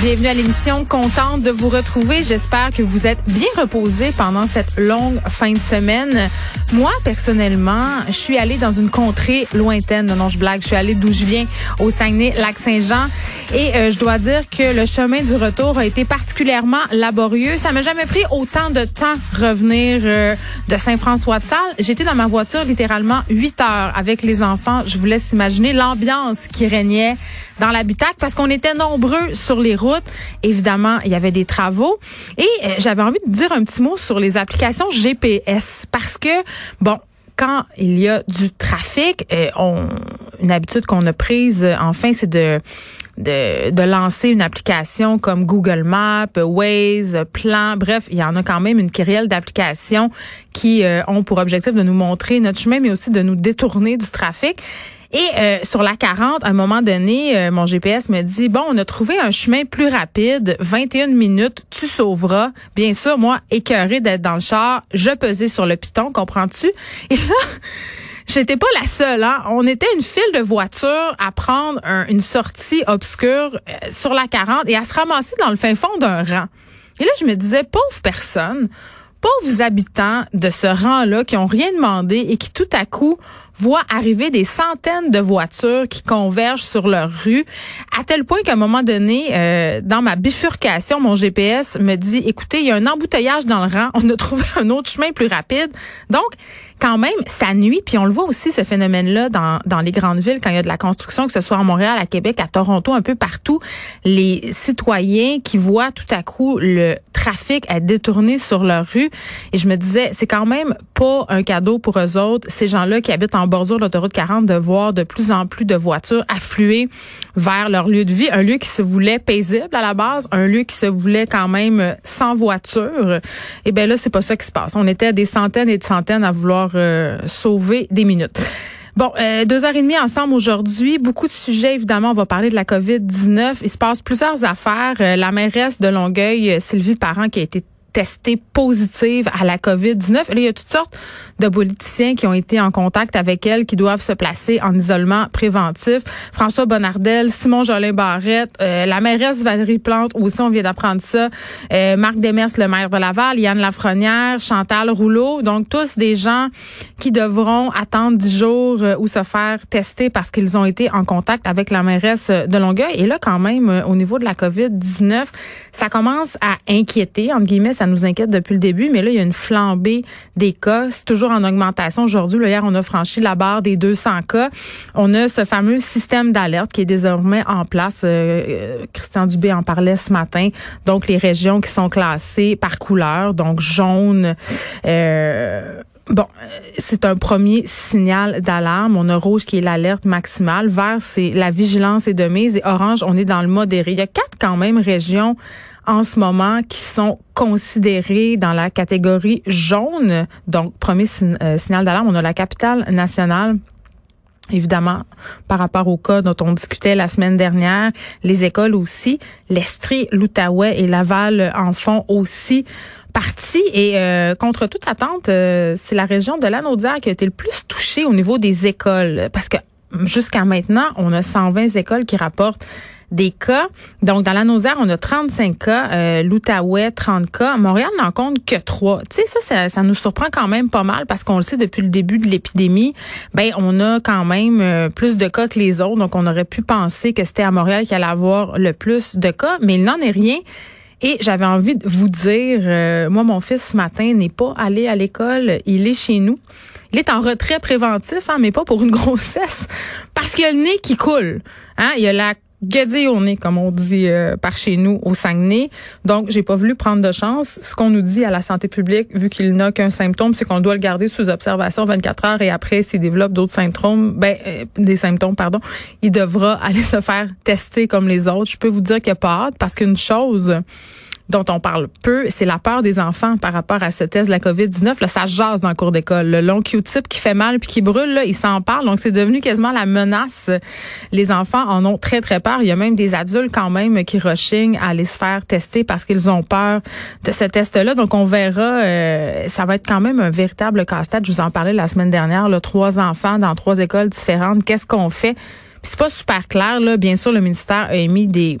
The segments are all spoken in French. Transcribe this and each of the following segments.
Bienvenue à l'émission. Contente de vous retrouver. J'espère que vous êtes bien reposés pendant cette longue fin de semaine. Moi, personnellement, je suis allée dans une contrée lointaine. Non, je blague. Je suis allée d'où je viens, au Saguenay-Lac-Saint-Jean. Et euh, je dois dire que le chemin du retour a été particulièrement laborieux. Ça m'a jamais pris autant de temps revenir euh, de Saint-François-de-Salle. J'étais dans ma voiture littéralement huit heures avec les enfants. Je vous laisse imaginer l'ambiance qui régnait dans l'habitacle parce qu'on était nombreux sur les routes. Évidemment, il y avait des travaux. Et euh, j'avais envie de dire un petit mot sur les applications GPS parce que, bon, quand il y a du trafic, euh, on, une habitude qu'on a prise, euh, enfin, c'est de, lancer une application comme Google Maps, Waze, Plan, bref, il y en a quand même une kyrielle d'applications qui ont pour objectif de nous montrer notre chemin, mais aussi de nous détourner du trafic. Et euh, sur la 40, à un moment donné, euh, mon GPS me dit, bon, on a trouvé un chemin plus rapide, 21 minutes, tu sauveras. Bien sûr, moi, écœurée d'être dans le char, je pesais sur le piton, comprends-tu? Et là... J'étais pas la seule. Hein? On était une file de voitures à prendre une sortie obscure euh, sur la 40 et à se ramasser dans le fin fond d'un rang. Et là, je me disais, pauvre personne, pauvres habitants de ce rang-là qui ont rien demandé et qui tout à coup voit arriver des centaines de voitures qui convergent sur leur rue, à tel point qu'à un moment donné, euh, dans ma bifurcation, mon GPS me dit, écoutez, il y a un embouteillage dans le rang, on a trouvé un autre chemin plus rapide. Donc, quand même, ça nuit, puis on le voit aussi, ce phénomène-là, dans, dans les grandes villes, quand il y a de la construction, que ce soit à Montréal, à Québec, à Toronto, un peu partout, les citoyens qui voient tout à coup le trafic être détourné sur leur rue. Et je me disais, c'est quand même pas un cadeau pour eux autres, ces gens-là qui habitent en bordure de l'autoroute 40 de voir de plus en plus de voitures affluer vers leur lieu de vie, un lieu qui se voulait paisible à la base, un lieu qui se voulait quand même sans voiture. Et eh ben là, c'est pas ça qui se passe. On était des centaines et des centaines à vouloir euh, sauver des minutes. Bon, euh, deux heures et demie ensemble aujourd'hui. Beaucoup de sujets, évidemment. On va parler de la COVID-19. Il se passe plusieurs affaires. Euh, la mairesse de Longueuil, Sylvie Parent, qui a été testée positive à la COVID-19. Là, il y a toutes sortes de politiciens qui ont été en contact avec elle, qui doivent se placer en isolement préventif. François Bonnardel, Simon Jolin Barrette, euh, la mairesse Valérie Plante, aussi on vient d'apprendre ça, euh, Marc Demers, le maire de Laval, Yann Lafrenière, Chantal Rouleau. Donc, tous des gens qui devront attendre dix jours euh, ou se faire tester parce qu'ils ont été en contact avec la mairesse de Longueuil. Et là, quand même, au niveau de la COVID-19, ça commence à inquiéter, entre guillemets, ça nous inquiète depuis le début, mais là, il y a une flambée des cas. C'est toujours en augmentation. Aujourd'hui, hier, on a franchi la barre des 200 cas. On a ce fameux système d'alerte qui est désormais en place. Euh, euh, Christian Dubé en parlait ce matin. Donc, les régions qui sont classées par couleur, donc jaune, euh, Bon, c'est un premier signal d'alarme. On a rouge qui est l'alerte maximale. Vert, c'est la vigilance est de mise. Et orange, on est dans le modéré. Il y a quatre quand même régions en ce moment qui sont considérés dans la catégorie jaune. Donc, premier euh, signal d'alarme, on a la capitale nationale. Évidemment, par rapport au cas dont on discutait la semaine dernière, les écoles aussi, l'Estrie, l'Outaouais et Laval en font aussi partie. Et euh, contre toute attente, euh, c'est la région de l'Anaudière qui a été le plus touchée au niveau des écoles. Parce que jusqu'à maintenant, on a 120 écoles qui rapportent des cas. Donc, dans la Nausère, on a 35 cas, euh, l'Outaouais, 30 cas. Montréal n'en compte que 3. Tu sais, ça, ça, nous surprend quand même pas mal parce qu'on le sait depuis le début de l'épidémie. Ben, on a quand même euh, plus de cas que les autres. Donc, on aurait pu penser que c'était à Montréal qu'il allait avoir le plus de cas, mais il n'en est rien. Et j'avais envie de vous dire, euh, moi, mon fils ce matin n'est pas allé à l'école, il est chez nous. Il est en retrait préventif, hein, mais pas pour une grossesse, parce qu'il a le nez qui coule. Hein, il a la guédille au nez, comme on dit euh, par chez nous au Saguenay. Donc, j'ai pas voulu prendre de chance. Ce qu'on nous dit à la santé publique, vu qu'il n'a qu'un symptôme, c'est qu'on doit le garder sous observation 24 heures et après, s'il développe d'autres symptômes, ben, euh, des symptômes, pardon, il devra aller se faire tester comme les autres. Je peux vous dire qu'il n'y a pas hâte parce qu'une chose dont on parle peu, c'est la peur des enfants par rapport à ce test de la COVID-19. Là, ça jase dans le cours d'école. Le long Q-tip qui fait mal puis qui brûle, là, ils s'en parlent. Donc, c'est devenu quasiment la menace. Les enfants en ont très, très peur. Il y a même des adultes quand même qui rechignent à aller se faire tester parce qu'ils ont peur de ce test-là. Donc, on verra. Euh, ça va être quand même un véritable casse-tête. Je vous en parlais la semaine dernière. Là, trois enfants dans trois écoles différentes. Qu'est-ce qu'on fait? Puis c'est pas super clair. Là. Bien sûr, le ministère a émis des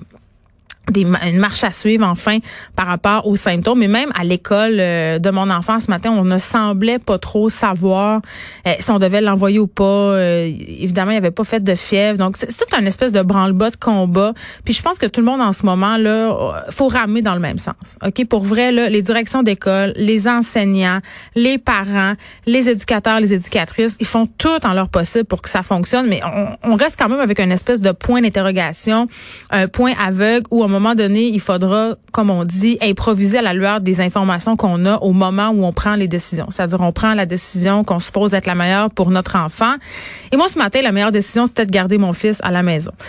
des, une marche à suivre enfin par rapport aux symptômes. Mais même à l'école euh, de mon enfant ce matin, on ne semblait pas trop savoir euh, si on devait l'envoyer ou pas. Euh, évidemment, il n'y avait pas fait de fièvre. Donc, c'est tout un espèce de branle-bas de combat. Puis je pense que tout le monde en ce moment, là, faut ramer dans le même sens. OK? Pour vrai, là, les directions d'école, les enseignants, les parents, les éducateurs, les éducatrices, ils font tout en leur possible pour que ça fonctionne. Mais on, on reste quand même avec une espèce de point d'interrogation, un point aveugle où un moment donné, il faudra, comme on dit, improviser à la lueur des informations qu'on a au moment où on prend les décisions. C'est-à-dire, on prend la décision qu'on suppose être la meilleure pour notre enfant. Et moi, ce matin, la meilleure décision, c'était de garder mon fils à la maison.